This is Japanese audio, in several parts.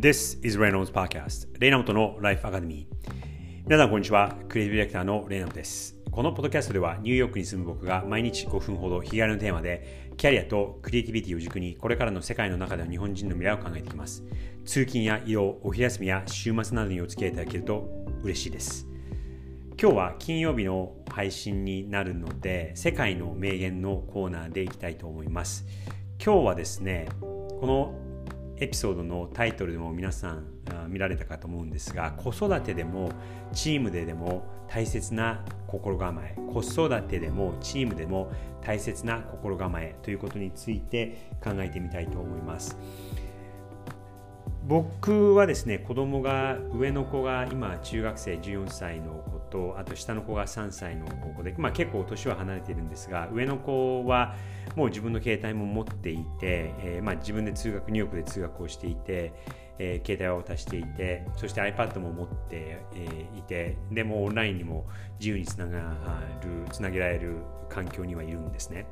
This is Reynolds Podcast レイナモトのライフアカデミー皆さんこんにちはクリエイティブディレクターのレイナモトです。このポッドキャストではニューヨークに住む僕が毎日5分ほど日帰りのテーマでキャリアとクリエイティビティを軸にこれからの世界の中での日本人の未来を考えていきます。通勤や移動お昼休みや週末などにお付き合いいただけると嬉しいです。今日は金曜日の配信になるので世界の名言のコーナーでいきたいと思います。今日はですねこのエピソードのタイトルでも皆さん見られたかと思うんですが子育てでもチームででも大切な心構え子育てでもチームでも大切な心構えということについて考えてみたいと思います。僕はですね子供が上の子が今中学生14歳の子とあと下の子が3歳の子で、まあ、結構年は離れているんですが上の子はもう自分の携帯も持っていて、えー、まあ、自分で通学ニューヨークで通学をしていて、えー、携帯を渡していてそして iPad も持って、え、いてでもオンラインにも自由につながるつなげられる環境にはいるんですね。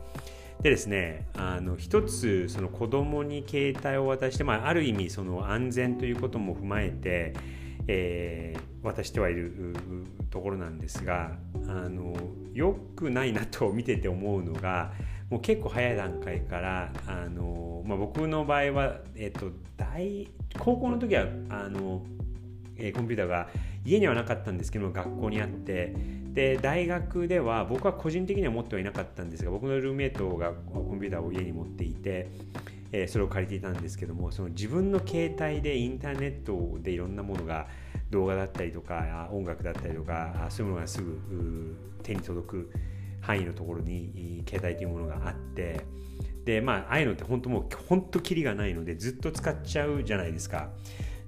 でですねあの一つその子供に携帯を渡して、まあ、ある意味その安全ということも踏まえて、えー、渡してはいるところなんですがあのよくないなと見てて思うのがもう結構早い段階からあの、まあ、僕の場合は、えっと、大高校の時はあの、えー、コンピューターが家にはなかったんですけど学校にあってで大学では僕は個人的には持ってはいなかったんですが僕のルーメイトがコンピューターを家に持っていて、え、それを借りていたんですけどもその自分の携帯でインターネットでいろんなものが動画だったりとか音楽だったりとかそういうものがすぐ手に届く範囲のところに携帯というものがあってでまあああいうのって本当もう本当キリがないのでずっと使っちゃうじゃないですか。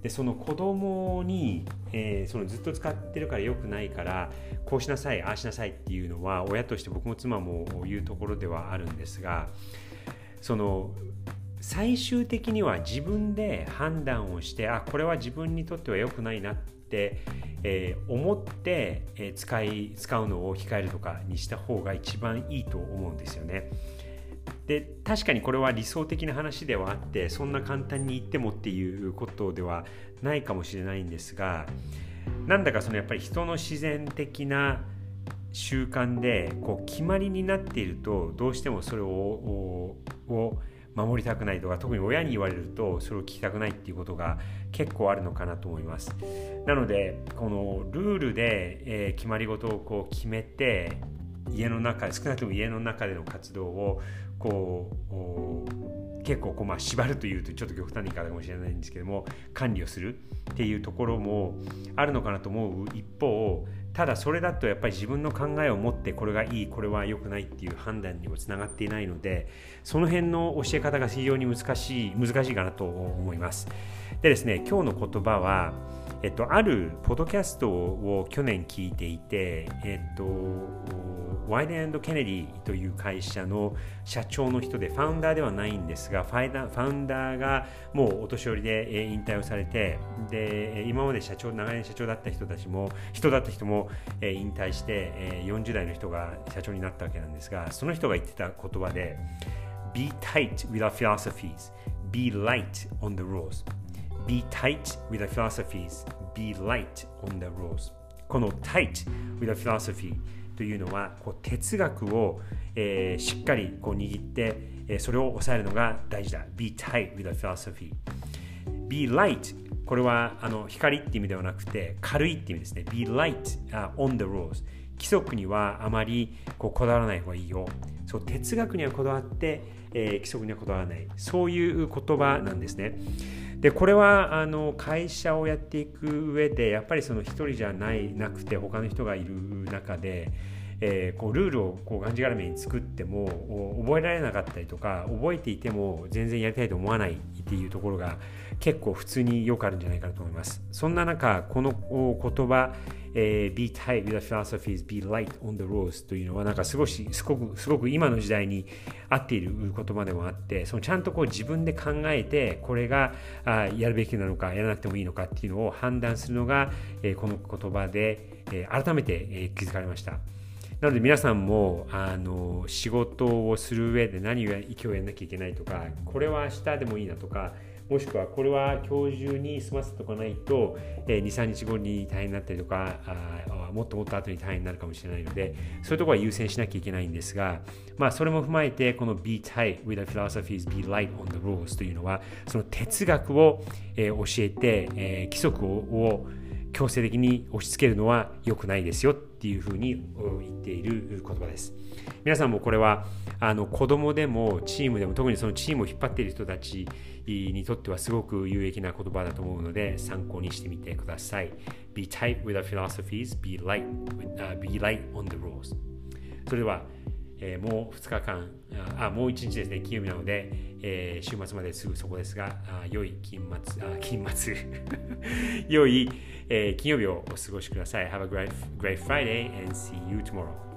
でその子供に、えー、そのずっと使ってるから良くないからこうしなさいああしなさいっていうのは親として僕も妻も言うところではあるんですがその最終的には自分で判断をしてあこれは自分にとっては良くないなって、えー、思って、えー、使い使うのを控えるとかにした方が一番いいと思うんですよね。で確かにこれは理想的な話ではあってそんな簡単に言ってもっていうことではないかもしれないんですがなんだかそのやっぱり人の自然的な習慣でこう決まりになっているとどうしてもそれをを守りたくないとか特に親に言われるとそれを聞きたくないっていうことが結構あるのかなと思います。なのでこのルールで、えー、決まり事をこう決めて家の中少なくとも家の中での活動をこう結構こうまあ縛るというとちょっと極端な言い方かもしれないんですけども管理をするっていうところもあるのかなと思う。一方ただそれだとやっぱり自分の考えを持ってこれがいいこれは良くないっていう判断にもつながっていないのでその辺の教え方が非常に難しい難しいかなと思います。でですね今日の言葉はえっと、あるポッドキャストを去年聞いていて、えっと、ワイデンケネディという会社の社長の人で、ファウンダーではないんですが、ファウンダーがもうお年寄りで引退をされて、で今まで社長、長年社長だった人たちも、人だった人も引退して、40代の人が社長になったわけなんですが、その人が言ってた言葉で、Be tight with our philosophies, be light on the rules. Be tight with the philosophies, be light on the rules. この tight with the philosophy というのはこう哲学を、えー、しっかりこう握って、えー、それを抑えるのが大事だ。Be tight with the philosophy. Be light これはあの光って意味ではなくて軽いって意味ですね。Be light、uh, on the rules 規則にはあまりこうこだわらない方がいいよ。そう哲学にはこだわって、えー、規則にはこだわらない。そういう言葉なんですね。でこれはあの会社をやっていく上でやっぱりその1人じゃないなくて他の人がいる中で、えー、こうルールをこうがんじがらめに作っても覚えられなかったりとか覚えていても全然やりたいと思わないっていうところが結構普通によくあるんじゃないかなと思います。そんな中この言葉えー、be tight with the philosophies, be light on the roads というのはなんかすごしすごくすごく今の時代に合っている言葉でもあってそのちゃんとこう自分で考えてこれがあやるべきなのかやらなくてもいいのかっていうのを判断するのが、えー、この言葉で、えー、改めて、えー、気づかれました。なので皆さんもあの仕事をする上で何を今日やんなきゃいけないとかこれは明日でもいいなとかもしくはこれは今日中に済ませておかないと、え、2、3日後に大変になったりとかあ、もっともっと後に大変になるかもしれないので、そういうところは優先しなきゃいけないんですが、まあ、それも踏まえて、この Be tight with the philosophies, be light on the rules というのは、その哲学を、え、教えて、え、規則を強制的に押し付けるのは良くないですよっていうふうに言っている言葉です。皆さんもこれはあの子供でもチームでも特にそのチームを引っ張っている人たちにとってはすごく有益な言葉だと思うので参考にしてみてください。Be tight with the philosophies, be light, with, uh, be light on the rules. それでは、えー、もう2日間あ、もう1日ですね、金曜日なので、えー、週末まですぐそこですが、あ良い金末、あ金末 良い、えー、金曜日をお過ごしください。Have a great, great Friday and see you tomorrow.